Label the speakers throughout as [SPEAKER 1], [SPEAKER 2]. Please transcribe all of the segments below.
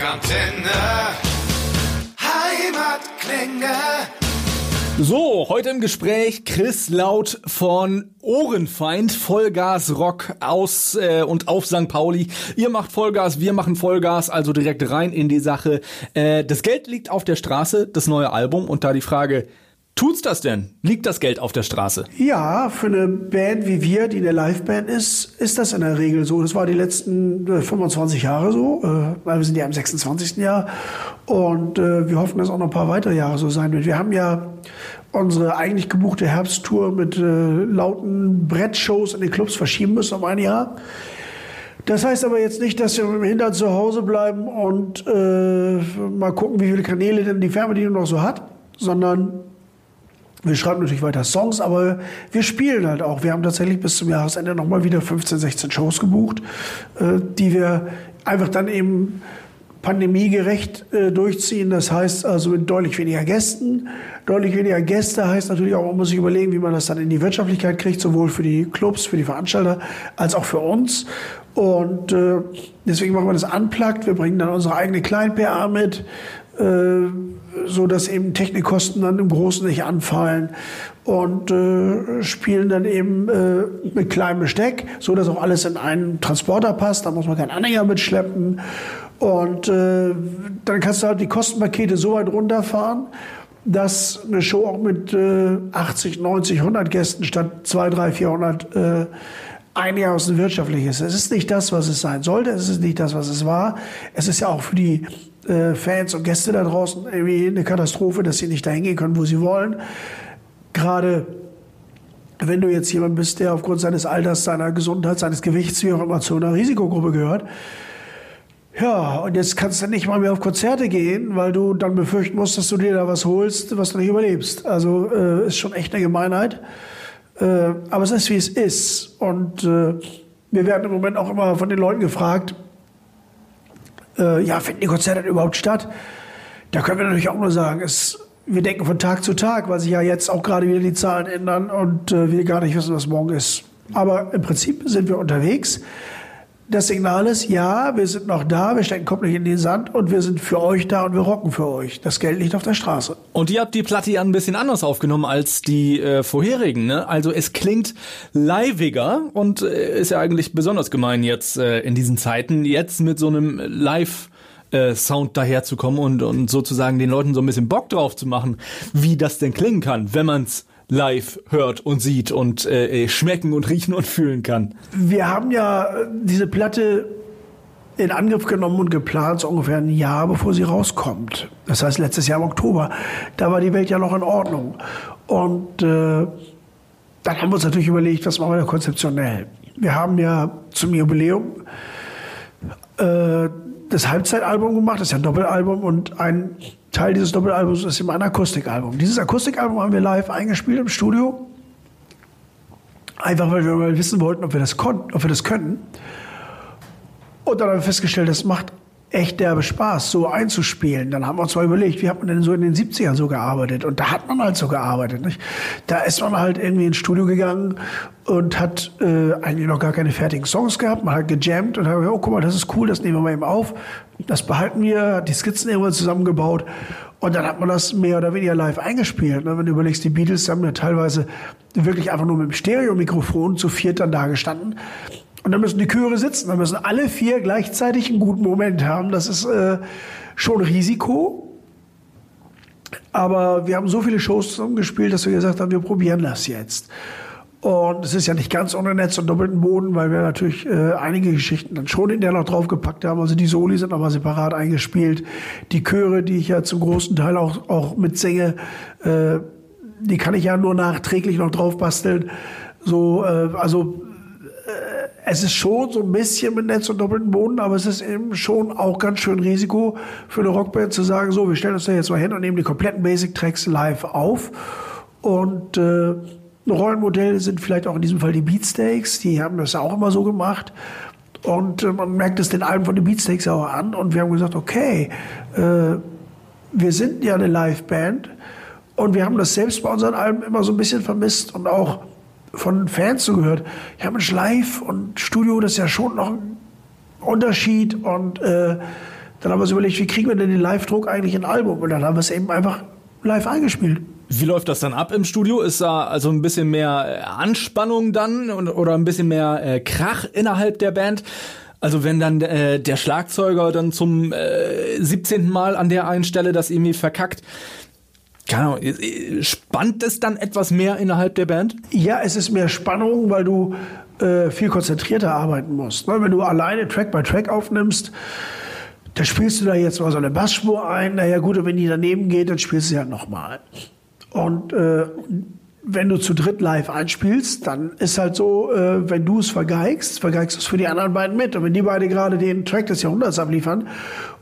[SPEAKER 1] Rockantenne. Heimatklänge.
[SPEAKER 2] So, heute im Gespräch Chris Laut von Ohrenfeind, Vollgas Rock aus äh, und auf St. Pauli. Ihr macht Vollgas, wir machen Vollgas, also direkt rein in die Sache. Äh, das Geld liegt auf der Straße, das neue Album und da die Frage, Tut's das denn? Liegt das Geld auf der Straße?
[SPEAKER 3] Ja, für eine Band wie wir, die eine Liveband ist, ist das in der Regel so. Das war die letzten äh, 25 Jahre so, äh, wir sind ja im 26. Jahr und äh, wir hoffen, dass auch noch ein paar weitere Jahre so sein wird. Wir haben ja unsere eigentlich gebuchte Herbsttour mit äh, lauten Brettshows in den Clubs verschieben müssen um ein Jahr. Das heißt aber jetzt nicht, dass wir mit dem Hintern zu Hause bleiben und äh, mal gucken, wie viele Kanäle denn die Fernbedienung noch so hat, sondern wir schreiben natürlich weiter Songs, aber wir spielen halt auch. Wir haben tatsächlich bis zum Jahresende nochmal wieder 15, 16 Shows gebucht, äh, die wir einfach dann eben pandemiegerecht äh, durchziehen. Das heißt also mit deutlich weniger Gästen. Deutlich weniger Gäste heißt natürlich auch, man muss sich überlegen, wie man das dann in die Wirtschaftlichkeit kriegt, sowohl für die Clubs, für die Veranstalter, als auch für uns. Und äh, deswegen machen wir das unplugged. Wir bringen dann unsere eigene Klein-PA mit. Äh, so dass eben Technikkosten dann im Großen nicht anfallen und äh, spielen dann eben äh, mit kleinem Besteck, so dass auch alles in einen Transporter passt. Da muss man keinen Anhänger mitschleppen und äh, dann kannst du halt die Kostenpakete so weit runterfahren, dass eine Show auch mit äh, 80, 90, 100 Gästen statt 2, 3, 400 äh, einigermaßen wirtschaftlich ist. Es ist nicht das, was es sein sollte. Es ist nicht das, was es war. Es ist ja auch für die äh, Fans und Gäste da draußen irgendwie eine Katastrophe, dass sie nicht dahin gehen können, wo sie wollen. Gerade wenn du jetzt jemand bist, der aufgrund seines Alters, seiner Gesundheit, seines Gewichts, wie auch immer, zu einer Risikogruppe gehört. Ja, und jetzt kannst du nicht mal mehr auf Konzerte gehen, weil du dann befürchten musst, dass du dir da was holst, was du nicht überlebst. Also äh, ist schon echt eine Gemeinheit. Äh, aber es ist, wie es ist. Und äh, wir werden im Moment auch immer von den Leuten gefragt, äh, ja, finden die Konzerte überhaupt statt? Da können wir natürlich auch nur sagen, es, wir denken von Tag zu Tag, weil sich ja jetzt auch gerade wieder die Zahlen ändern und wir gar nicht wissen, was morgen ist. Aber im Prinzip sind wir unterwegs. Das Signal ist, ja, wir sind noch da, wir stecken Kopf nicht in den Sand und wir sind für euch da und wir rocken für euch. Das Geld liegt auf der Straße.
[SPEAKER 2] Und ihr habt die Platte ja ein bisschen anders aufgenommen als die äh, vorherigen. Ne? Also es klingt liveiger und äh, ist ja eigentlich besonders gemein jetzt äh, in diesen Zeiten, jetzt mit so einem Live- äh, Sound daherzukommen und, und sozusagen den Leuten so ein bisschen Bock drauf zu machen, wie das denn klingen kann, wenn man's live hört und sieht und äh, schmecken und riechen und fühlen kann.
[SPEAKER 3] Wir haben ja diese Platte in Angriff genommen und geplant, so ungefähr ein Jahr bevor sie rauskommt. Das heißt letztes Jahr im Oktober. Da war die Welt ja noch in Ordnung. Und äh, dann haben wir uns natürlich überlegt, was machen wir da konzeptionell. Wir haben ja zum Jubiläum äh, das Halbzeitalbum gemacht, das ist ja ein Doppelalbum und ein Teil dieses Doppelalbums ist eben ein Akustikalbum. Dieses Akustikalbum haben wir live eingespielt im Studio. Einfach weil wir mal wissen wollten, ob wir das konnten, ob wir das können. Und dann haben wir festgestellt, das macht echt derbe Spaß, so einzuspielen. Dann haben wir uns mal überlegt, wie hat man denn so in den 70ern so gearbeitet? Und da hat man halt so gearbeitet. Nicht? Da ist man halt irgendwie ins Studio gegangen und hat äh, eigentlich noch gar keine fertigen Songs gehabt. Man hat gejammt und hat gesagt, oh, guck mal, das ist cool, das nehmen wir mal eben auf. Das behalten wir, hat die Skizzen irgendwann zusammengebaut. Und dann hat man das mehr oder weniger live eingespielt. Ne? Wenn du überlegst, die Beatles haben ja teilweise wirklich einfach nur mit dem Stereomikrofon zu viert dann da gestanden. Und dann müssen die Chöre sitzen, dann müssen alle vier gleichzeitig einen guten Moment haben. Das ist äh, schon Risiko. Aber wir haben so viele Shows zusammengespielt, dass wir gesagt haben, wir probieren das jetzt. Und es ist ja nicht ganz ohne Netz und doppelten Boden, weil wir natürlich äh, einige Geschichten dann schon in der noch draufgepackt haben. Also die Soli sind nochmal separat eingespielt. Die Chöre, die ich ja zum großen Teil auch, auch mitsinge, äh, die kann ich ja nur nachträglich noch drauf basteln. So, äh, also es ist schon so ein bisschen mit Netz und doppelten Boden, aber es ist eben schon auch ganz schön Risiko für eine Rockband zu sagen, so, wir stellen uns da jetzt mal hin und nehmen die kompletten Basic-Tracks live auf. Und äh, ein Rollenmodell sind vielleicht auch in diesem Fall die Beatsteaks, die haben das auch immer so gemacht. Und äh, man merkt es den Alben von den Beatsteaks auch an. Und wir haben gesagt, okay, äh, wir sind ja eine Liveband und wir haben das selbst bei unseren Alben immer so ein bisschen vermisst und auch von Fans zugehört. Ja, Mensch, live und Studio, das ist ja schon noch ein Unterschied und äh, Dann haben wir uns überlegt, wie kriegen wir denn den Live-Druck eigentlich in ein Album? Und dann haben wir es eben einfach live eingespielt.
[SPEAKER 2] Wie läuft das dann ab im Studio? Ist da also ein bisschen mehr äh, Anspannung dann oder ein bisschen mehr äh, Krach innerhalb der Band? Also wenn dann äh, der Schlagzeuger dann zum äh, 17. Mal an der einen Stelle das irgendwie verkackt, keine Ahnung, äh, spannt es dann etwas mehr innerhalb der Band?
[SPEAKER 3] Ja, es ist mehr Spannung, weil du äh, viel konzentrierter arbeiten musst. Ne? Wenn du alleine Track by Track aufnimmst, da spielst du da jetzt mal so eine Bassspur ein. Naja gut, und wenn die daneben geht, dann spielst du sie halt nochmal. Und äh, wenn du zu dritt live einspielst, dann ist halt so, äh, wenn du es vergeigst, vergeigst du es für die anderen beiden mit. Und wenn die beide gerade den Track des Jahrhunderts abliefern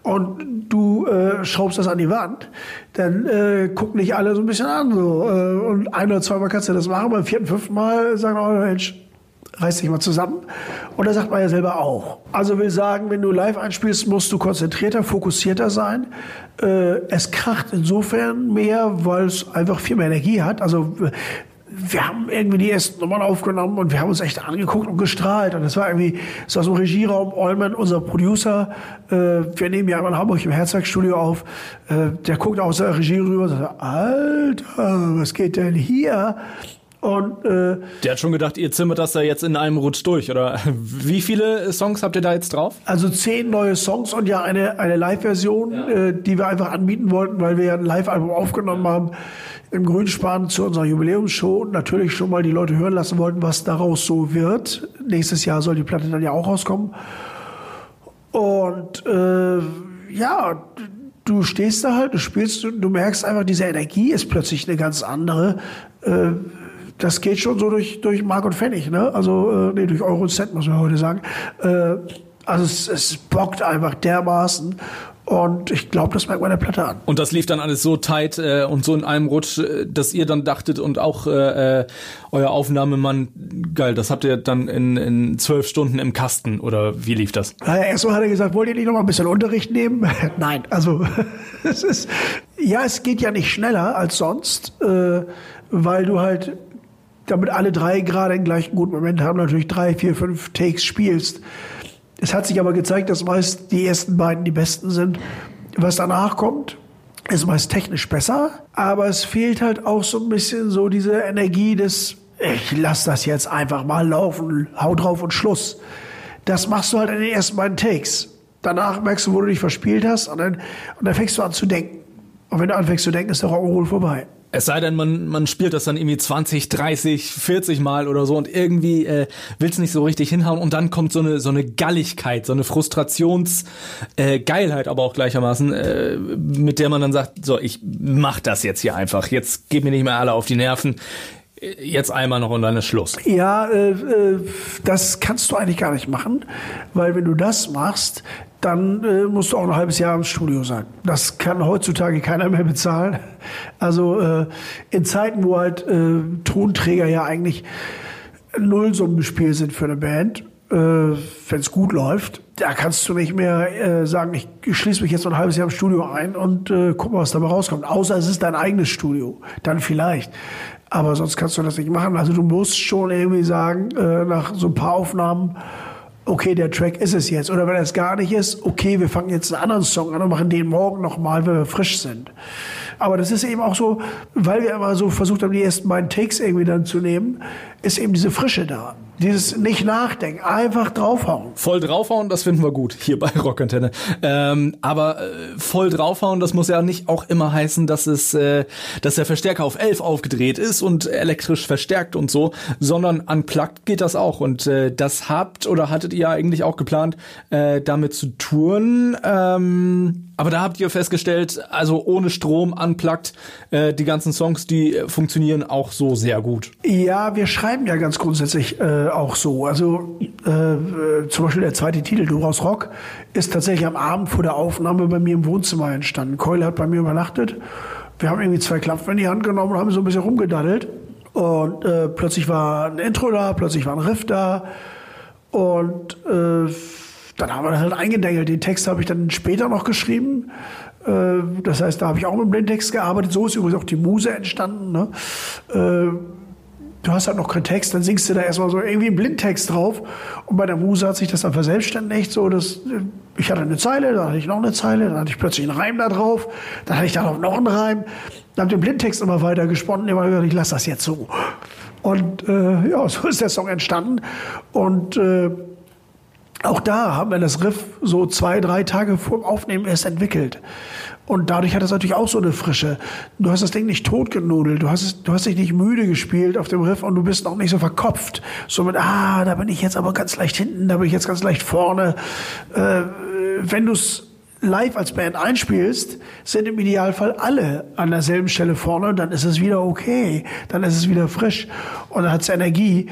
[SPEAKER 3] und du äh, schraubst das an die Wand, dann äh, gucken dich alle so ein bisschen an. So. Äh, und ein oder zweimal kannst du das machen, beim vierten, fünften Mal sagen, oh Mensch, reiß dich mal zusammen. Und das sagt man ja selber auch. Also will sagen, wenn du live einspielst, musst du konzentrierter, fokussierter sein. Äh, es kracht insofern mehr, weil es einfach viel mehr Energie hat. Also wir haben irgendwie die ersten Nummern aufgenommen und wir haben uns echt angeguckt und gestrahlt. Und das war irgendwie, so ein Regieraum, Allman, unser Producer, äh, wir nehmen ja immer in Hamburg im Herzbergstudio auf, äh, der guckt aus der Regie rüber und sagt, Alter, was geht denn hier?
[SPEAKER 2] Und, äh, der hat schon gedacht, ihr zimmert das da jetzt in einem Rutsch durch, oder? Wie viele Songs habt ihr da jetzt drauf?
[SPEAKER 3] Also zehn neue Songs und ja eine, eine Live-Version, ja. äh, die wir einfach anbieten wollten, weil wir ja ein Live-Album aufgenommen haben im Grünspan zu unserer Jubiläumsshow und natürlich schon mal die Leute hören lassen wollten, was daraus so wird. Nächstes Jahr soll die Platte dann ja auch rauskommen. Und äh, ja, du stehst da halt, du spielst, du merkst einfach, diese Energie ist plötzlich eine ganz andere. Äh, das geht schon so durch, durch Mark und Pfennig, ne? Also, äh, nee, durch Euro und Cent, muss man heute sagen. Äh, also es, es bockt einfach dermaßen. Und ich glaube, das merkt man der Platte an.
[SPEAKER 2] Und das lief dann alles so tight äh, und so in einem Rutsch, äh, dass ihr dann dachtet und auch äh, äh, euer Aufnahmemann, geil, das habt ihr dann in, in zwölf Stunden im Kasten oder wie lief das?
[SPEAKER 3] Naja, erstmal hat er gesagt, wollt ihr nicht noch mal ein bisschen Unterricht nehmen? Nein, also es ist, ja, es geht ja nicht schneller als sonst, äh, weil du halt damit alle drei gerade einen gleichen guten Moment haben, natürlich drei, vier, fünf Takes spielst. Es hat sich aber gezeigt, dass meist die ersten beiden die besten sind. Was danach kommt, ist meist technisch besser, aber es fehlt halt auch so ein bisschen so diese Energie des, ich lass das jetzt einfach mal laufen, hau drauf und Schluss. Das machst du halt in den ersten beiden Takes. Danach merkst du, wo du dich verspielt hast und dann, und dann fängst du an zu denken. Und wenn du anfängst zu denken, ist der Rock'n'Roll vorbei.
[SPEAKER 2] Es sei denn, man, man spielt das dann irgendwie 20, 30, 40 Mal oder so und irgendwie äh, will es nicht so richtig hinhauen und dann kommt so eine so eine Galligkeit, so eine Frustrationsgeilheit, äh, aber auch gleichermaßen, äh, mit der man dann sagt, so ich mach das jetzt hier einfach, jetzt geht mir nicht mehr alle auf die Nerven, jetzt einmal noch und dann ist Schluss.
[SPEAKER 3] Ja, äh, äh, das kannst du eigentlich gar nicht machen, weil wenn du das machst, dann äh, musst du auch ein halbes Jahr im Studio sein. Das kann heutzutage keiner mehr bezahlen. Also äh, in Zeiten, wo halt äh, Tonträger ja eigentlich Nullsummenspiel sind für eine Band, äh, wenn es gut läuft, da kannst du nicht mehr äh, sagen, ich, schließe mich jetzt noch ein halbes Jahr im Studio ein und äh, guck mal, was dabei rauskommt. Außer es ist dein eigenes Studio, dann vielleicht. Aber sonst kannst du das nicht machen. Also du musst schon irgendwie sagen, äh, nach so ein paar Aufnahmen, okay, der Track ist es jetzt. Oder wenn es gar nicht ist, okay, wir fangen jetzt einen anderen Song an und machen den morgen nochmal, wenn wir frisch sind. Aber das ist eben auch so, weil wir immer so versucht haben, die ersten beiden Takes irgendwie dann zu nehmen, ist eben diese Frische da. Dieses nicht nachdenken, einfach draufhauen.
[SPEAKER 2] Voll draufhauen, das finden wir gut hier bei Rockantenne. Ähm, aber äh, voll draufhauen, das muss ja nicht auch immer heißen, dass es, äh, dass der Verstärker auf 11 aufgedreht ist und elektrisch verstärkt und so, sondern unplugged geht das auch. Und äh, das habt oder hattet ihr eigentlich auch geplant, äh, damit zu touren. Ähm, aber da habt ihr festgestellt, also ohne Strom, unplugged, äh, die ganzen Songs, die funktionieren auch so sehr gut.
[SPEAKER 3] Ja, wir schreiben ja ganz grundsätzlich äh, auch so. Also äh, zum Beispiel der zweite Titel, Du brauchst Rock, ist tatsächlich am Abend vor der Aufnahme bei mir im Wohnzimmer entstanden. Keule hat bei mir übernachtet. Wir haben irgendwie zwei Klappen in die Hand genommen und haben so ein bisschen rumgedaddelt. Und äh, plötzlich war ein Intro da, plötzlich war ein Riff da. Und äh, dann haben wir das halt eingedengelt. Den Text habe ich dann später noch geschrieben. Äh, das heißt, da habe ich auch mit Blindtext gearbeitet. So ist übrigens auch die Muse entstanden. Ne? Äh, du hast halt noch keinen Text, dann singst du da erstmal so irgendwie einen Blindtext drauf. Und bei der Muse hat sich das dann verselbstständigt. So, das, ich hatte eine Zeile, dann hatte ich noch eine Zeile, dann hatte ich plötzlich einen Reim da drauf, dann hatte ich darauf noch einen Reim, dann habe den Blindtext immer weiter gesponnen, immer gesagt, ich lasse das jetzt so. Und äh, ja, so ist der Song entstanden. Und äh, auch da haben wir das Riff so zwei, drei Tage vor dem Aufnehmen erst entwickelt. Und dadurch hat es natürlich auch so eine Frische. Du hast das Ding nicht totgenudelt, du hast, es, du hast dich nicht müde gespielt auf dem Riff und du bist auch nicht so verkopft. So mit, ah, da bin ich jetzt aber ganz leicht hinten, da bin ich jetzt ganz leicht vorne. Äh, wenn du es live als Band einspielst, sind im Idealfall alle an derselben Stelle vorne, dann ist es wieder okay, dann ist es wieder frisch und dann hat es Energie.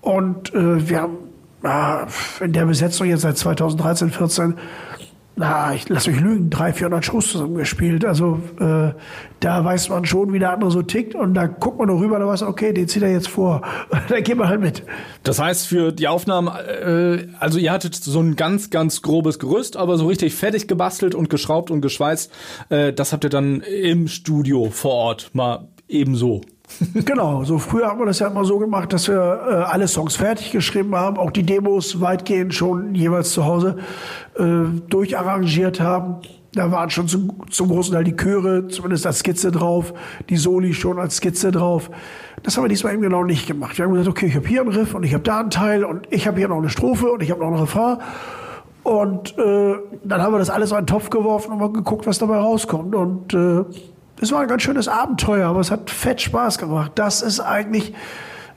[SPEAKER 3] Und äh, wir haben ah, in der Besetzung jetzt seit 2013, 14 na, ich lass mich lügen, 300, 400 Shows zusammengespielt. Also äh, da weiß man schon, wie der andere so tickt und da guckt man noch rüber, da weiß okay, den zieht er jetzt vor. da geht man halt mit.
[SPEAKER 2] Das heißt, für die Aufnahmen, äh, also ihr hattet so ein ganz, ganz grobes Gerüst, aber so richtig fertig gebastelt und geschraubt und geschweißt, äh, das habt ihr dann im Studio vor Ort mal ebenso
[SPEAKER 3] genau, so früher haben wir das ja immer so gemacht, dass wir äh, alle Songs fertig geschrieben haben, auch die Demos weitgehend schon jeweils zu Hause äh, durcharrangiert haben. Da waren schon zum, zum großen Teil die Chöre zumindest als Skizze drauf, die Soli schon als Skizze drauf. Das haben wir diesmal eben genau nicht gemacht. Wir haben gesagt, okay, ich habe hier einen Riff und ich habe da einen Teil und ich habe hier noch eine Strophe und ich habe noch einen Refrain. Und äh, dann haben wir das alles in einen Topf geworfen und mal geguckt, was dabei rauskommt. Und äh, es war ein ganz schönes Abenteuer, aber es hat fett Spaß gemacht. Das ist eigentlich,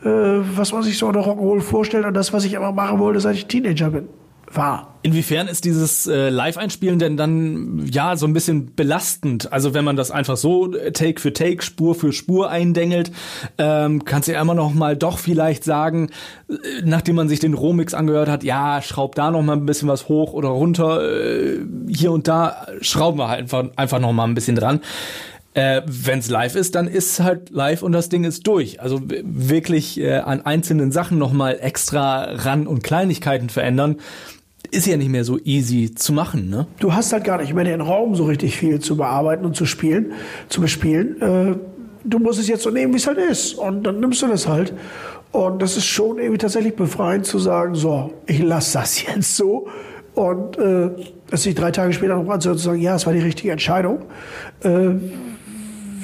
[SPEAKER 3] äh, was man sich so unter Rock'n'Roll vorstellt und das, was ich immer machen wollte, seit ich Teenager bin. War.
[SPEAKER 2] Inwiefern ist dieses äh, Live-Einspielen denn dann ja so ein bisschen belastend? Also wenn man das einfach so äh, Take für Take, Spur für Spur eindengelt, ähm, kannst du ja immer noch mal doch vielleicht sagen, äh, nachdem man sich den Romix angehört hat, ja, schraub da noch mal ein bisschen was hoch oder runter, äh, hier und da schrauben wir halt einfach, einfach noch mal ein bisschen dran. Äh, Wenn es live ist, dann ist halt live und das Ding ist durch. Also wirklich äh, an einzelnen Sachen nochmal extra ran und Kleinigkeiten verändern, ist ja nicht mehr so easy zu machen, ne?
[SPEAKER 3] Du hast halt gar nicht mehr den Raum so richtig viel zu bearbeiten und zu spielen, zu bespielen. Äh, du musst es jetzt so nehmen, wie es halt ist. Und dann nimmst du das halt. Und das ist schon irgendwie tatsächlich befreiend zu sagen, so, ich lasse das jetzt so. Und äh, dass sich drei Tage später noch anzuhören zu sagen, ja, es war die richtige Entscheidung. Äh,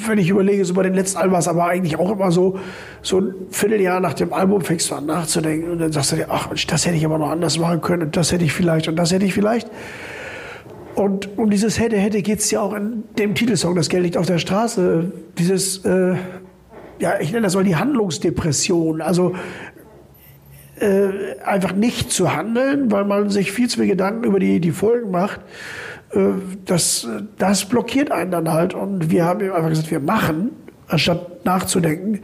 [SPEAKER 3] wenn ich überlege, so bei den letzten Alben war es aber eigentlich auch immer so, so ein Vierteljahr nach dem Album fängst du an nachzudenken und dann sagst du dir, ach Mensch, das hätte ich aber noch anders machen können und das hätte ich vielleicht und das hätte ich vielleicht. Und um dieses hätte, hätte geht es ja auch in dem Titelsong, das Geld liegt auf der Straße, dieses, äh, ja, ich nenne das mal die Handlungsdepression, also äh, einfach nicht zu handeln, weil man sich viel zu viel Gedanken über die, die Folgen macht das, das blockiert einen dann halt. Und wir haben einfach gesagt, wir machen, anstatt nachzudenken.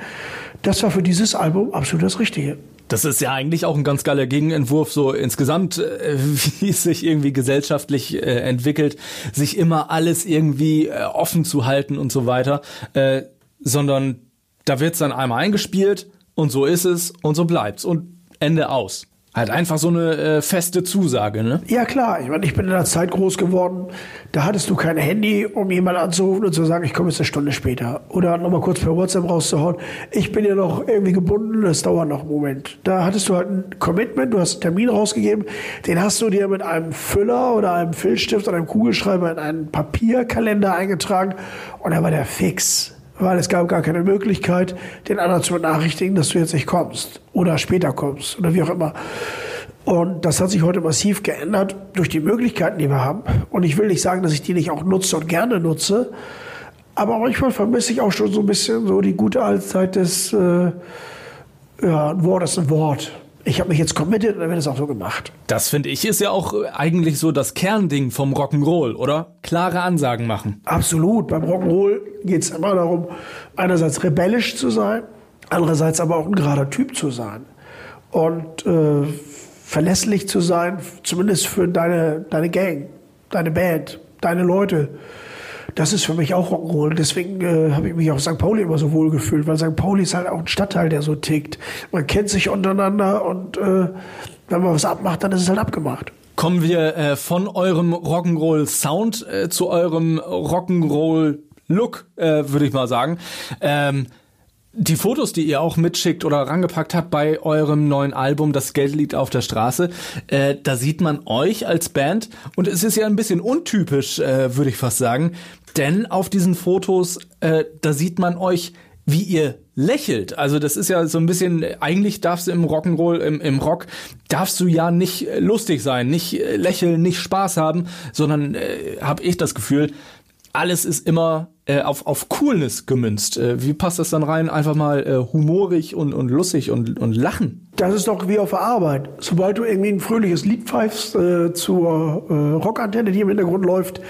[SPEAKER 3] Das war für dieses Album absolut das Richtige.
[SPEAKER 2] Das ist ja eigentlich auch ein ganz geiler Gegenentwurf, so insgesamt, äh, wie es sich irgendwie gesellschaftlich äh, entwickelt, sich immer alles irgendwie äh, offen zu halten und so weiter, äh, sondern da wird's dann einmal eingespielt und so ist es und so bleibt's und Ende aus. Halt einfach so eine äh, feste Zusage, ne?
[SPEAKER 3] Ja klar, ich meine, ich bin in der Zeit groß geworden, da hattest du kein Handy, um jemanden anzurufen und zu sagen, ich komme jetzt eine Stunde später. Oder nochmal kurz per WhatsApp rauszuhauen, ich bin ja noch irgendwie gebunden, das dauert noch einen Moment. Da hattest du halt ein Commitment, du hast einen Termin rausgegeben, den hast du dir mit einem Füller oder einem Filzstift oder einem Kugelschreiber in einen Papierkalender eingetragen. Und da war der fix weil es gab gar keine Möglichkeit, den anderen zu benachrichtigen, dass du jetzt nicht kommst oder später kommst oder wie auch immer. Und das hat sich heute massiv geändert durch die Möglichkeiten, die wir haben. Und ich will nicht sagen, dass ich die nicht auch nutze und gerne nutze, aber manchmal vermisse ich auch schon so ein bisschen so die gute alte des, äh, ja, ein Wort ist ein Wort ich habe mich jetzt committed und dann wird es auch so gemacht.
[SPEAKER 2] Das finde ich ist ja auch eigentlich so das Kernding vom Rock'n'Roll, oder? Klare Ansagen machen.
[SPEAKER 3] Absolut. Beim Rock'n'Roll geht es immer darum, einerseits rebellisch zu sein, andererseits aber auch ein gerader Typ zu sein. Und äh, verlässlich zu sein, zumindest für deine, deine Gang, deine Band, deine Leute das ist für mich auch Rock'n'Roll. Deswegen äh, habe ich mich auf St. Pauli immer so wohl gefühlt, weil St. Pauli ist halt auch ein Stadtteil, der so tickt. Man kennt sich untereinander und äh, wenn man was abmacht, dann ist es halt abgemacht.
[SPEAKER 2] Kommen wir äh, von eurem Rock'n'Roll Sound äh, zu eurem Rock'n'Roll Look, äh, würde ich mal sagen. Ähm, Die Fotos, die ihr auch mitschickt oder rangepackt habt bei eurem neuen Album Das Geld liegt auf der Straße, äh, da sieht man euch als Band und es ist ja ein bisschen untypisch, äh, würde ich fast sagen, denn auf diesen Fotos, äh, da sieht man euch, wie ihr lächelt. Also das ist ja so ein bisschen, eigentlich darfst du im Rock'n'Roll, im, im Rock, darfst du ja nicht lustig sein, nicht lächeln, nicht Spaß haben, sondern äh, habe ich das Gefühl, alles ist immer äh, auf, auf Coolness gemünzt. Äh, wie passt das dann rein? Einfach mal äh, humorig und, und lustig und, und lachen.
[SPEAKER 3] Das ist doch wie auf der Arbeit. Sobald du irgendwie ein fröhliches Lied pfeifst äh, zur äh, Rockantenne, die im Hintergrund läuft,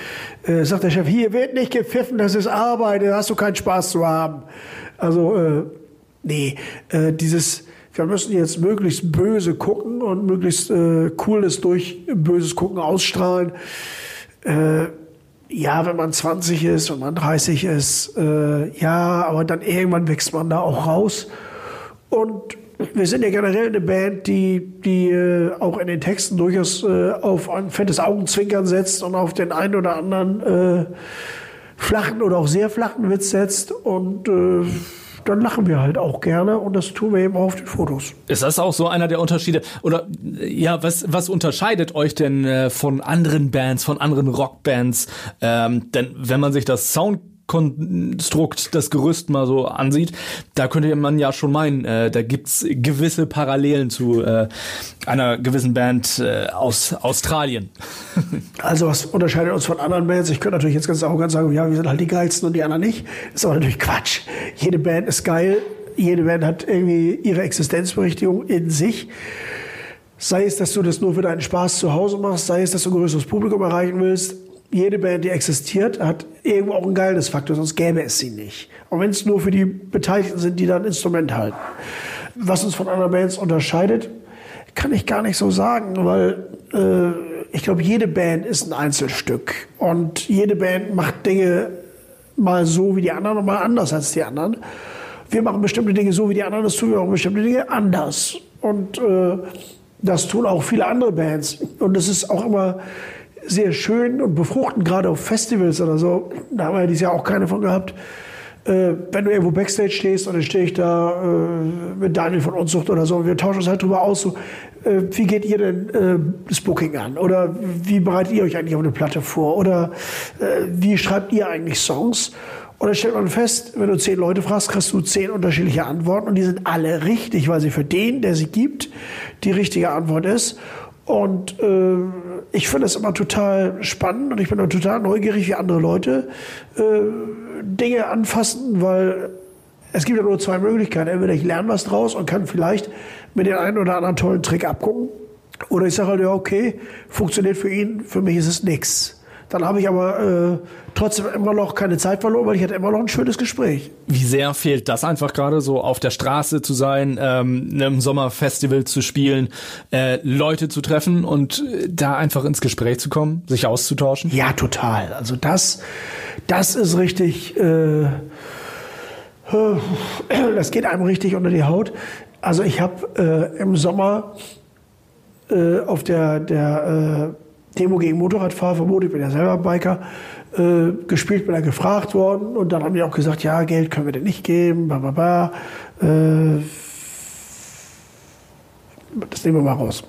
[SPEAKER 3] äh, sagt der Chef, hier wird nicht gepfiffen, das ist Arbeit, da hast du keinen Spaß zu haben. Also, äh, nee, äh, dieses wir müssen jetzt möglichst böse gucken und möglichst äh, Coolness durch böses Gucken ausstrahlen. Äh, ja, wenn man 20 ist, wenn man 30 ist, äh, ja, aber dann irgendwann wächst man da auch raus. Und wir sind ja generell eine Band, die, die äh, auch in den Texten durchaus äh, auf ein fettes Augenzwinkern setzt und auf den einen oder anderen äh, flachen oder auch sehr flachen Witz setzt. Und äh, dann lachen wir halt auch gerne und das tun wir eben auf den Fotos.
[SPEAKER 2] Ist das auch so einer der Unterschiede? Oder ja, was, was unterscheidet euch denn äh, von anderen Bands, von anderen Rockbands? Ähm, denn wenn man sich das Sound Konstrukt, das Gerüst mal so ansieht, da könnte man ja schon meinen, äh, da gibt's gewisse Parallelen zu äh, einer gewissen Band äh, aus Australien.
[SPEAKER 3] also was unterscheidet uns von anderen Bands? Ich könnte natürlich jetzt ganz arrogant sagen, ja, wir sind halt die geilsten und die anderen nicht. Ist aber natürlich Quatsch. Jede Band ist geil, jede Band hat irgendwie ihre Existenzberechtigung in sich. Sei es, dass du das nur für deinen Spaß zu Hause machst, sei es, dass du ein größeres Publikum erreichen willst jede Band, die existiert, hat irgendwo auch einen geiles Faktor, sonst gäbe es sie nicht. Und wenn es nur für die Beteiligten sind, die dann Instrument halten. Was uns von anderen Bands unterscheidet, kann ich gar nicht so sagen, weil äh, ich glaube, jede Band ist ein Einzelstück. Und jede Band macht Dinge mal so wie die anderen und mal anders als die anderen. Wir machen bestimmte Dinge so wie die anderen, das tun wir auch bestimmte Dinge anders. Und äh, das tun auch viele andere Bands. Und es ist auch immer sehr schön und befruchtend, gerade auf Festivals oder so. Da haben wir ja dieses Jahr auch keine von gehabt. Äh, wenn du irgendwo Backstage stehst und dann stehe ich da äh, mit Daniel von Unzucht oder so und wir tauschen uns halt drüber aus, so, äh, wie geht ihr denn äh, das Booking an? Oder wie bereitet ihr euch eigentlich auf eine Platte vor? Oder äh, wie schreibt ihr eigentlich Songs? Und dann stellt man fest, wenn du zehn Leute fragst, kriegst du zehn unterschiedliche Antworten und die sind alle richtig, weil sie für den, der sie gibt, die richtige Antwort ist. Und äh, ich finde es immer total spannend und ich bin auch total neugierig, wie andere Leute äh, Dinge anfassen, weil es gibt ja nur zwei Möglichkeiten. Entweder ich lerne was draus und kann vielleicht mit den einen oder anderen tollen Trick abgucken. Oder ich sage halt, ja, okay, funktioniert für ihn, für mich ist es nichts. Dann habe ich aber äh, trotzdem immer noch keine Zeit verloren, weil ich hatte immer noch ein schönes Gespräch.
[SPEAKER 2] Wie sehr fehlt das einfach gerade so auf der Straße zu sein, ähm, einem Sommerfestival zu spielen, äh, Leute zu treffen und äh, da einfach ins Gespräch zu kommen, sich auszutauschen?
[SPEAKER 3] Ja, total. Also das, das ist richtig. Äh, das geht einem richtig unter die Haut. Also ich habe äh, im Sommer äh, auf der, der äh, Demo gegen Motorradfahrverbot, ich bin ja selber Biker, äh, gespielt, bin da gefragt worden und dann haben die auch gesagt, ja, Geld können wir dir nicht geben, bla bla bla. Äh, das nehmen wir mal raus.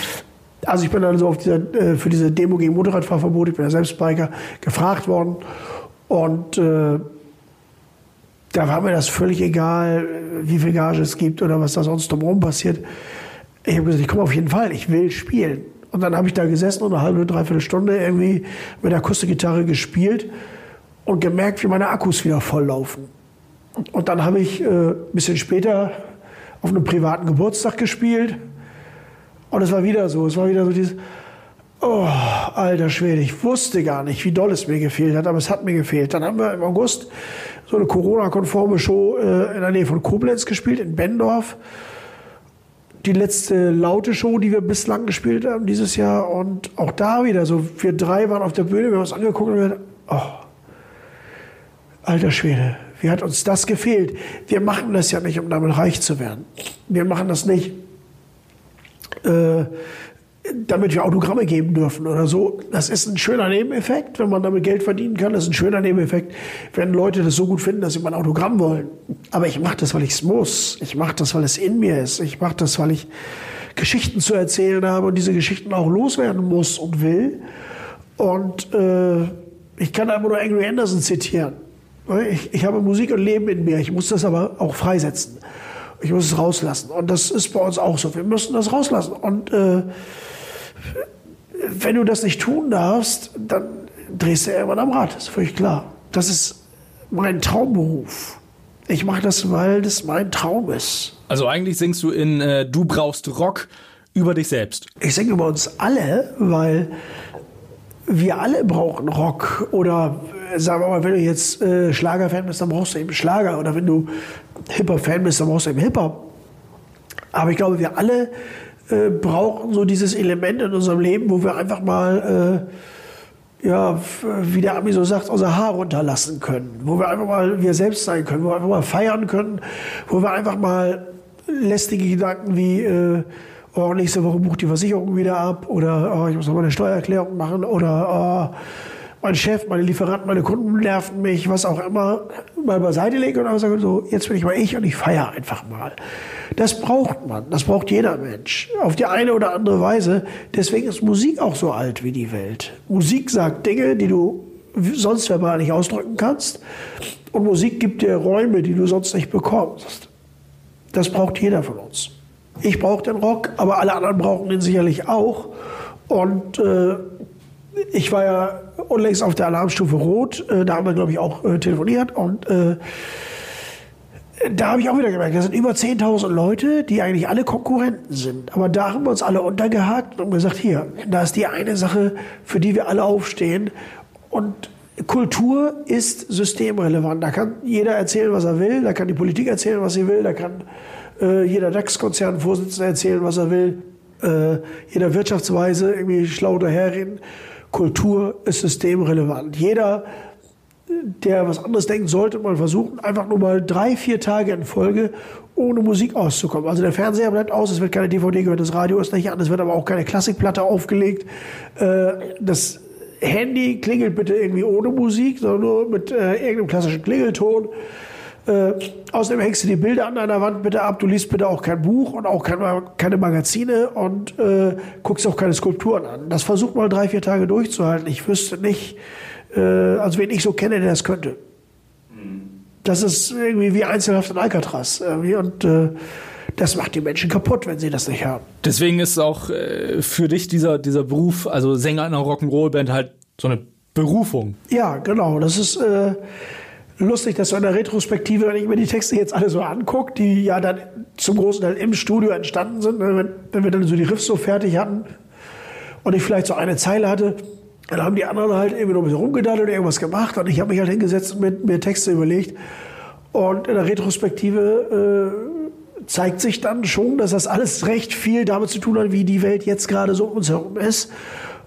[SPEAKER 3] also ich bin dann so auf dieser, äh, für diese Demo gegen Motorradfahrverbot, ich bin ja selbst Biker, gefragt worden und äh, da war mir das völlig egal, wie viel Gage es gibt oder was da sonst drumherum passiert. Ich habe gesagt, ich komme auf jeden Fall, ich will spielen. Und dann habe ich da gesessen und eine halbe, dreiviertel Stunde irgendwie mit der Akustikgitarre gespielt und gemerkt, wie meine Akkus wieder volllaufen. Und dann habe ich äh, ein bisschen später auf einem privaten Geburtstag gespielt. Und es war wieder so, es war wieder so dieses, oh, alter Schwede, ich wusste gar nicht, wie doll es mir gefehlt hat, aber es hat mir gefehlt. Dann haben wir im August so eine Corona-konforme Show äh, in der Nähe von Koblenz gespielt, in Bendorf die letzte laute Show, die wir bislang gespielt haben dieses Jahr. Und auch da wieder so, wir drei waren auf der Bühne, wir haben uns angeguckt und wir, oh, alter Schwede, wie hat uns das gefehlt? Wir machen das ja nicht, um damit reich zu werden. Wir machen das nicht, äh, damit wir Autogramme geben dürfen oder so. Das ist ein schöner Nebeneffekt, wenn man damit Geld verdienen kann. Das ist ein schöner Nebeneffekt, wenn Leute das so gut finden, dass sie mein Autogramm wollen. Aber ich mache das, weil ich es muss. Ich mache das, weil es in mir ist. Ich mache das, weil ich Geschichten zu erzählen habe und diese Geschichten auch loswerden muss und will. Und äh, ich kann einfach nur Angry Anderson zitieren. Ich, ich habe Musik und Leben in mir. Ich muss das aber auch freisetzen. Ich muss es rauslassen. Und das ist bei uns auch so. Wir müssen das rauslassen. Und äh, wenn du das nicht tun darfst, dann drehst du irgendwann am Rad. Das ist völlig klar. Das ist mein Traumberuf. Ich mache das, weil das mein Traum ist.
[SPEAKER 2] Also eigentlich singst du in äh, Du brauchst Rock über dich selbst.
[SPEAKER 3] Ich singe über uns alle, weil wir alle brauchen Rock. Oder äh, sagen wir mal, wenn du jetzt äh, Schlager-Fan bist, dann brauchst du eben Schlager. Oder wenn du Hip-Hop-Fan bist, dann brauchst du eben Hip-Hop. Aber ich glaube, wir alle äh, brauchen so dieses Element in unserem Leben, wo wir einfach mal, äh, ja, wie der Ami so sagt, unser Haar runterlassen können. Wo wir einfach mal wir selbst sein können, wo wir einfach mal feiern können, wo wir einfach mal lästige Gedanken wie, äh, oh, nächste Woche bucht die Versicherung wieder ab oder oh, ich muss noch mal eine Steuererklärung machen oder oh, mein Chef, meine Lieferanten, meine Kunden nerven mich, was auch immer, mal beiseite legen und sagen, so, jetzt bin ich mal ich und ich feiere einfach mal. Das braucht man, das braucht jeder Mensch, auf die eine oder andere Weise. Deswegen ist Musik auch so alt wie die Welt. Musik sagt Dinge, die du sonst verbal nicht ausdrücken kannst und Musik gibt dir Räume, die du sonst nicht bekommst. Das braucht jeder von uns. Ich brauche den Rock, aber alle anderen brauchen ihn sicherlich auch. Und äh, ich war ja unlängst auf der Alarmstufe Rot. Äh, da haben wir, glaube ich, auch äh, telefoniert. Und äh, da habe ich auch wieder gemerkt, da sind über 10.000 Leute, die eigentlich alle Konkurrenten sind. Aber da haben wir uns alle untergehakt und gesagt, hier, da ist die eine Sache, für die wir alle aufstehen. Und Kultur ist systemrelevant. Da kann jeder erzählen, was er will. Da kann die Politik erzählen, was sie will. Da kann äh, jeder DAX-Konzernvorsitzende erzählen, was er will. Äh, jeder Wirtschaftsweise irgendwie schlau daherreden. Kultur ist systemrelevant. Jeder, der was anderes denkt, sollte mal versuchen, einfach nur mal drei, vier Tage in Folge ohne Musik auszukommen. Also der Fernseher bleibt aus, es wird keine DVD gehört, das Radio ist nicht an, es wird aber auch keine Klassikplatte aufgelegt. Äh, das Handy klingelt bitte irgendwie ohne Musik, sondern nur mit äh, irgendeinem klassischen Klingelton. Äh, außerdem hängst du die Bilder an deiner Wand bitte ab. Du liest bitte auch kein Buch und auch keine, Magazine und guckst auch keine Skulpturen an. Das versucht mal drei, vier Tage durchzuhalten. Ich wüsste nicht, äh, also wen ich so kenne, der das könnte. Das ist irgendwie wie Einzelhaft in Alcatraz. Irgendwie. Und äh, das macht die Menschen kaputt, wenn sie das nicht haben.
[SPEAKER 2] Deswegen ist auch äh, für dich dieser, dieser Beruf, also Sänger einer Rock'n'Roll-Band, halt so eine Berufung.
[SPEAKER 3] Ja, genau. Das ist äh, lustig, dass so in der Retrospektive, wenn ich mir die Texte jetzt alle so angucke, die ja dann zum großen Teil im Studio entstanden sind, ne, wenn, wenn wir dann so die Riffs so fertig hatten und ich vielleicht so eine Zeile hatte, dann haben die anderen halt irgendwie noch ein bisschen rumgedaddelt und irgendwas gemacht und ich habe mich halt hingesetzt und mir, mir Texte überlegt. Und in der Retrospektive äh, zeigt sich dann schon, dass das alles recht viel damit zu tun hat, wie die Welt jetzt gerade so um uns herum ist.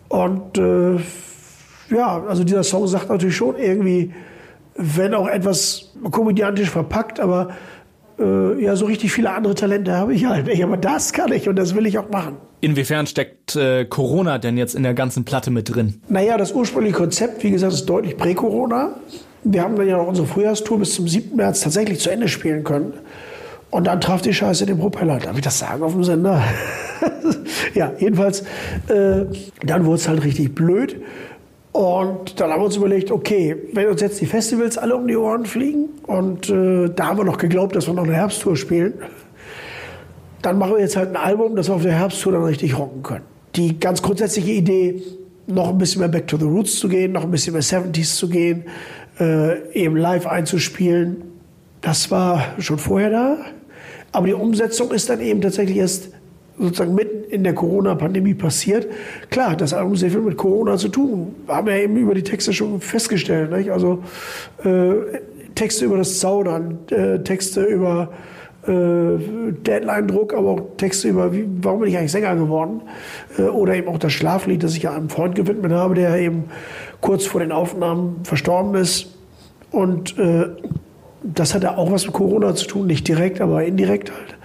[SPEAKER 3] Und äh, ja, also dieser Song sagt natürlich schon irgendwie, wenn auch etwas komödiantisch verpackt, aber äh, ja, so richtig viele andere Talente habe ich halt nicht. Aber das kann ich und das will ich auch machen.
[SPEAKER 2] Inwiefern steckt äh, Corona denn jetzt in der ganzen Platte mit drin?
[SPEAKER 3] Naja, das ursprüngliche Konzept, wie gesagt, ist deutlich prä-Corona. Wir haben dann ja noch unsere Frühjahrstour bis zum 7. März tatsächlich zu Ende spielen können. Und dann traf die Scheiße den Propeller. Darf ich das sagen auf dem Sender? ja, jedenfalls, äh, dann wurde es halt richtig blöd. Und dann haben wir uns überlegt, okay, wenn uns jetzt die Festivals alle um die Ohren fliegen und äh, da haben wir noch geglaubt, dass wir noch eine Herbsttour spielen, dann machen wir jetzt halt ein Album, das wir auf der Herbsttour dann richtig rocken können. Die ganz grundsätzliche Idee, noch ein bisschen mehr Back to the Roots zu gehen, noch ein bisschen mehr 70s zu gehen, äh, eben live einzuspielen, das war schon vorher da. Aber die Umsetzung ist dann eben tatsächlich erst sozusagen mitten in der Corona-Pandemie passiert. Klar, das hat auch sehr viel mit Corona zu tun. Haben wir eben über die Texte schon festgestellt. Nicht? Also äh, Texte über das Zaudern, äh, Texte über äh, Deadline-Druck, aber auch Texte über, wie, warum bin ich eigentlich Sänger geworden? Äh, oder eben auch das Schlaflied, das ich einem Freund gewidmet habe, der eben kurz vor den Aufnahmen verstorben ist. Und äh, das hat ja auch was mit Corona zu tun, nicht direkt, aber indirekt halt.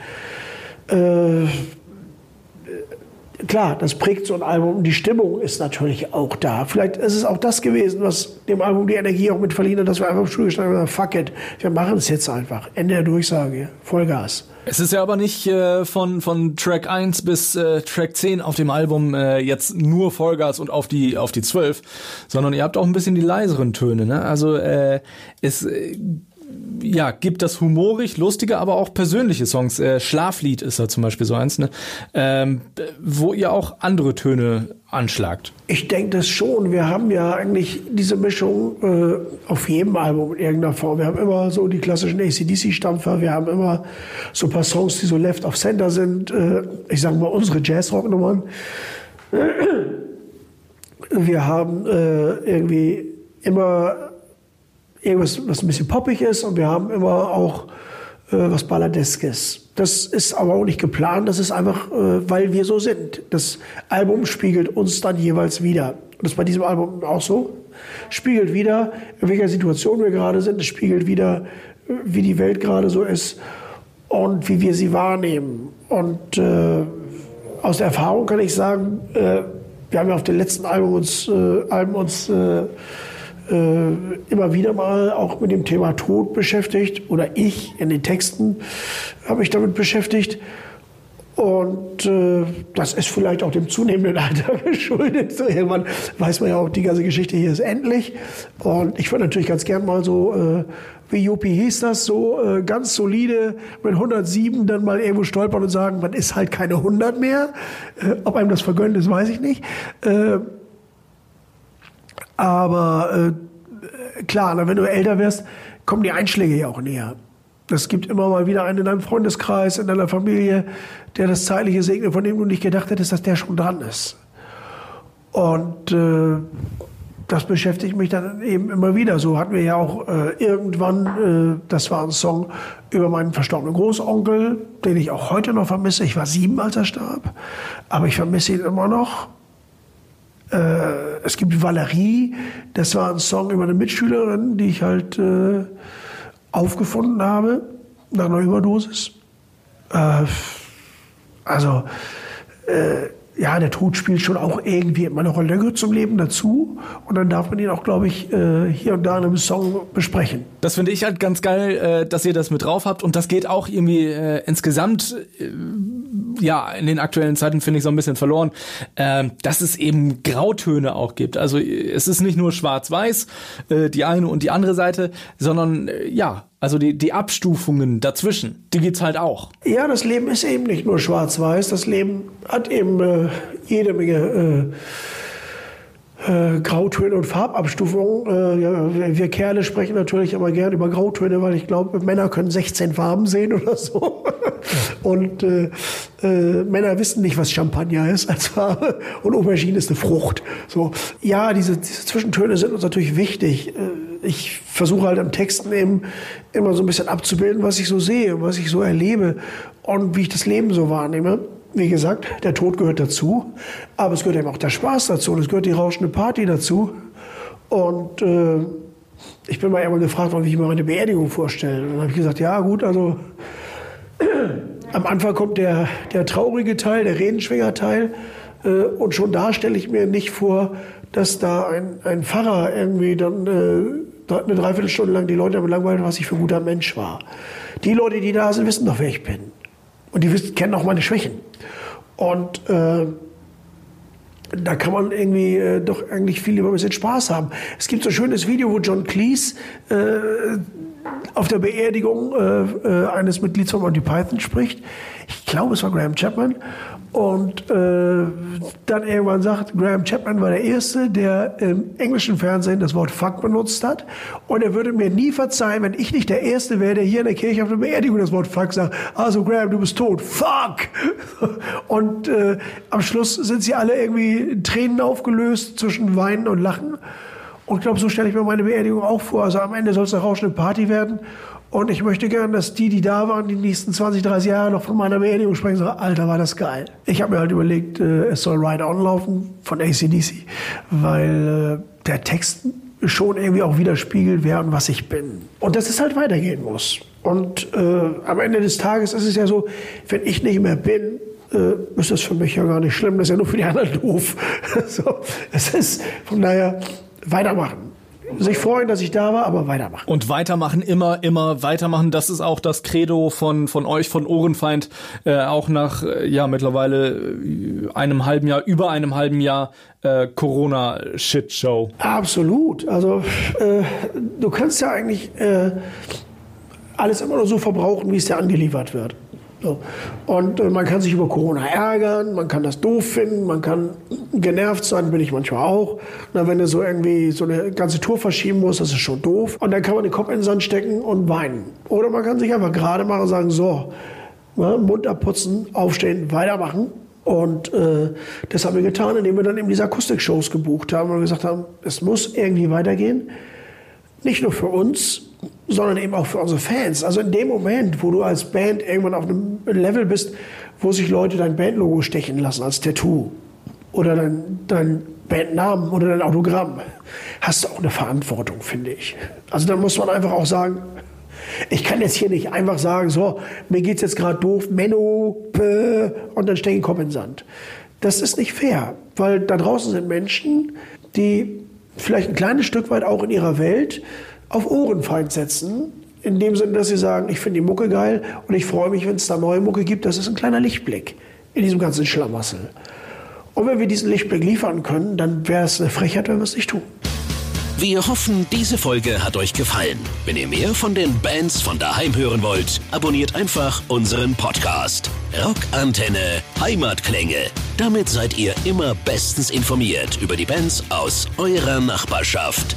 [SPEAKER 3] Klar, das prägt so ein Album. Die Stimmung ist natürlich auch da. Vielleicht ist es auch das gewesen, was dem Album die Energie auch mit verliehen hat, dass wir einfach im Studio standen und gesagt, fuck it, wir machen es jetzt einfach. Ende der Durchsage, Vollgas.
[SPEAKER 2] Es ist ja aber nicht äh, von, von Track 1 bis äh, Track 10 auf dem Album äh, jetzt nur Vollgas und auf die, auf die 12, sondern ihr habt auch ein bisschen die leiseren Töne. Ne? Also äh, es äh, ja, gibt das humorig, lustige, aber auch persönliche Songs. Äh, Schlaflied ist da zum Beispiel so eins, ne? ähm, wo ihr auch andere Töne anschlagt.
[SPEAKER 3] Ich denke das schon. Wir haben ja eigentlich diese Mischung äh, auf jedem Album in irgendeiner Form. Wir haben immer so die klassischen ACDC-Stampfer, wir haben immer so ein paar Songs, die so Left of Center sind. Äh, ich sage mal unsere Jazz-Rock-Nummern. Wir haben äh, irgendwie immer irgendwas, was ein bisschen poppig ist und wir haben immer auch äh, was Balladeskes. Das ist aber auch nicht geplant, das ist einfach, äh, weil wir so sind. Das Album spiegelt uns dann jeweils wieder. Und das ist bei diesem Album auch so. Spiegelt wieder, in welcher Situation wir gerade sind. Es spiegelt wieder, äh, wie die Welt gerade so ist und wie wir sie wahrnehmen. Und äh, aus der Erfahrung kann ich sagen, äh, wir haben ja auf den letzten Album uns, äh, Alben uns äh, immer wieder mal auch mit dem Thema Tod beschäftigt oder ich in den Texten habe mich damit beschäftigt. Und äh, das ist vielleicht auch dem zunehmenden Alter geschuldet. So, irgendwann weiß man ja auch, die ganze Geschichte hier ist endlich. Und ich würde natürlich ganz gern mal so, äh, wie Juppie hieß das, so äh, ganz solide mit 107 dann mal irgendwo stolpern und sagen, man ist halt keine 100 mehr. Äh, ob einem das vergönnt ist, weiß ich nicht. Aber äh, klar, wenn du älter wirst, kommen die Einschläge ja auch näher. Es gibt immer mal wieder einen in deinem Freundeskreis, in deiner Familie, der das Zeitliche segnet, von dem du nicht gedacht hättest, dass der schon dran ist. Und äh, das beschäftigt mich dann eben immer wieder. So hatten wir ja auch äh, irgendwann, äh, das war ein Song über meinen verstorbenen Großonkel, den ich auch heute noch vermisse. Ich war sieben, als er starb, aber ich vermisse ihn immer noch. Äh, es gibt Valerie, das war ein Song über eine Mitschülerin, die ich halt äh, aufgefunden habe nach einer Überdosis. Äh, also äh, ja, der Tod spielt schon auch irgendwie immer eine Rolle zum Leben dazu. Und dann darf man ihn auch, glaube ich, äh, hier und da in einem Song besprechen.
[SPEAKER 2] Das finde ich halt ganz geil, äh, dass ihr das mit drauf habt. Und das geht auch irgendwie äh, insgesamt, ja, in den aktuellen Zeiten finde ich so ein bisschen verloren, dass es eben Grautöne auch gibt. Also es ist nicht nur schwarz-weiß, die eine und die andere Seite, sondern ja, also die, die Abstufungen dazwischen, die gibt's halt auch.
[SPEAKER 3] Ja, das Leben ist eben nicht nur schwarz-weiß. Das Leben hat eben äh, jede Menge äh, Grautöne und Farbabstufungen. Äh, ja, wir Kerle sprechen natürlich immer gern über Grautöne, weil ich glaube, Männer können 16 Farben sehen oder so. Und äh, äh, Männer wissen nicht, was Champagner ist als Farbe und Aubergine ist eine Frucht. So, ja, diese, diese Zwischentöne sind uns natürlich wichtig. Äh, ich versuche halt am Texten eben immer so ein bisschen abzubilden, was ich so sehe, was ich so erlebe und wie ich das Leben so wahrnehme. Wie gesagt, der Tod gehört dazu, aber es gehört eben auch der Spaß dazu und es gehört die rauschende Party dazu. Und äh, ich bin mal einmal gefragt wie ich mir meine Beerdigung vorstelle. Und dann habe ich gesagt, ja gut, also am Anfang kommt der, der traurige Teil, der Redenschwingerteil. Äh, und schon da stelle ich mir nicht vor, dass da ein, ein Pfarrer irgendwie dann äh, eine Dreiviertelstunde lang die Leute damit langweilt, was ich für ein guter Mensch war. Die Leute, die da sind, wissen doch, wer ich bin. Und die wissen, kennen auch meine Schwächen. Und äh, da kann man irgendwie äh, doch eigentlich viel lieber ein bisschen Spaß haben. Es gibt so ein schönes Video, wo John Cleese äh, auf der Beerdigung äh, äh, eines Mitglieds von Monty Python spricht. Ich glaube, es war Graham Chapman. Und äh, dann irgendwann sagt, Graham Chapman war der Erste, der im englischen Fernsehen das Wort Fuck benutzt hat. Und er würde mir nie verzeihen, wenn ich nicht der Erste wäre, der hier in der Kirche auf der Beerdigung das Wort Fuck sagt. Also Graham, du bist tot. Fuck! Und äh, am Schluss sind sie alle irgendwie Tränen aufgelöst zwischen Weinen und Lachen. Und ich glaube, so stelle ich mir meine Beerdigung auch vor. Also am Ende soll es eine rauschende Party werden. Und ich möchte gern, dass die, die da waren, die nächsten 20, 30 Jahre noch von meiner Beerdigung sprechen, sagen, Alter, war das geil. Ich habe mir halt überlegt, äh, es soll Ride On laufen von ACDC, weil äh, der Text schon irgendwie auch widerspiegelt, wer und was ich bin. Und dass es halt weitergehen muss. Und äh, am Ende des Tages ist es ja so, wenn ich nicht mehr bin, äh, ist das für mich ja gar nicht schlimm. Das ist ja nur für die anderen doof. so, es ist von daher weitermachen sich freuen, dass ich da war, aber weitermachen.
[SPEAKER 2] Und weitermachen, immer, immer weitermachen. Das ist auch das Credo von, von euch, von Ohrenfeind, äh, auch nach, äh, ja, mittlerweile äh, einem halben Jahr, über einem halben Jahr äh, Corona-Shit-Show.
[SPEAKER 3] Absolut. Also, äh, du kannst ja eigentlich alles immer nur so verbrauchen, wie es dir angeliefert wird. So. Und äh, man kann sich über Corona ärgern, man kann das doof finden, man kann genervt sein, bin ich manchmal auch. Na, wenn du so irgendwie so eine ganze Tour verschieben musst, das ist schon doof. Und dann kann man den Kopf in den Sand stecken und weinen. Oder man kann sich einfach gerade machen und sagen, so, na, Mund abputzen, aufstehen, weitermachen. Und äh, das haben wir getan, indem wir dann eben diese Akustik-Shows gebucht haben und gesagt haben, es muss irgendwie weitergehen. Nicht nur für uns, sondern eben auch für unsere Fans. Also in dem Moment, wo du als Band irgendwann auf einem Level bist, wo sich Leute dein Bandlogo stechen lassen als Tattoo oder dein, dein Bandnamen oder dein Autogramm, hast du auch eine Verantwortung, finde ich. Also da muss man einfach auch sagen, ich kann jetzt hier nicht einfach sagen, so, mir geht's jetzt gerade doof, Menno, bäh, und dann stecke ich den Kopf in den Sand. Das ist nicht fair, weil da draußen sind Menschen, die vielleicht ein kleines Stück weit auch in ihrer Welt auf Ohrenfeind setzen. In dem Sinne, dass sie sagen, ich finde die Mucke geil und ich freue mich, wenn es da neue Mucke gibt. Das ist ein kleiner Lichtblick in diesem ganzen Schlamassel. Und wenn wir diesen Lichtblick liefern können, dann wäre es eine Frechheit, wenn wir es nicht tun.
[SPEAKER 1] Wir hoffen, diese Folge hat euch gefallen. Wenn ihr mehr von den Bands von daheim hören wollt, abonniert einfach unseren Podcast. Rockantenne Heimatklänge. Damit seid ihr immer bestens informiert über die Bands aus eurer Nachbarschaft.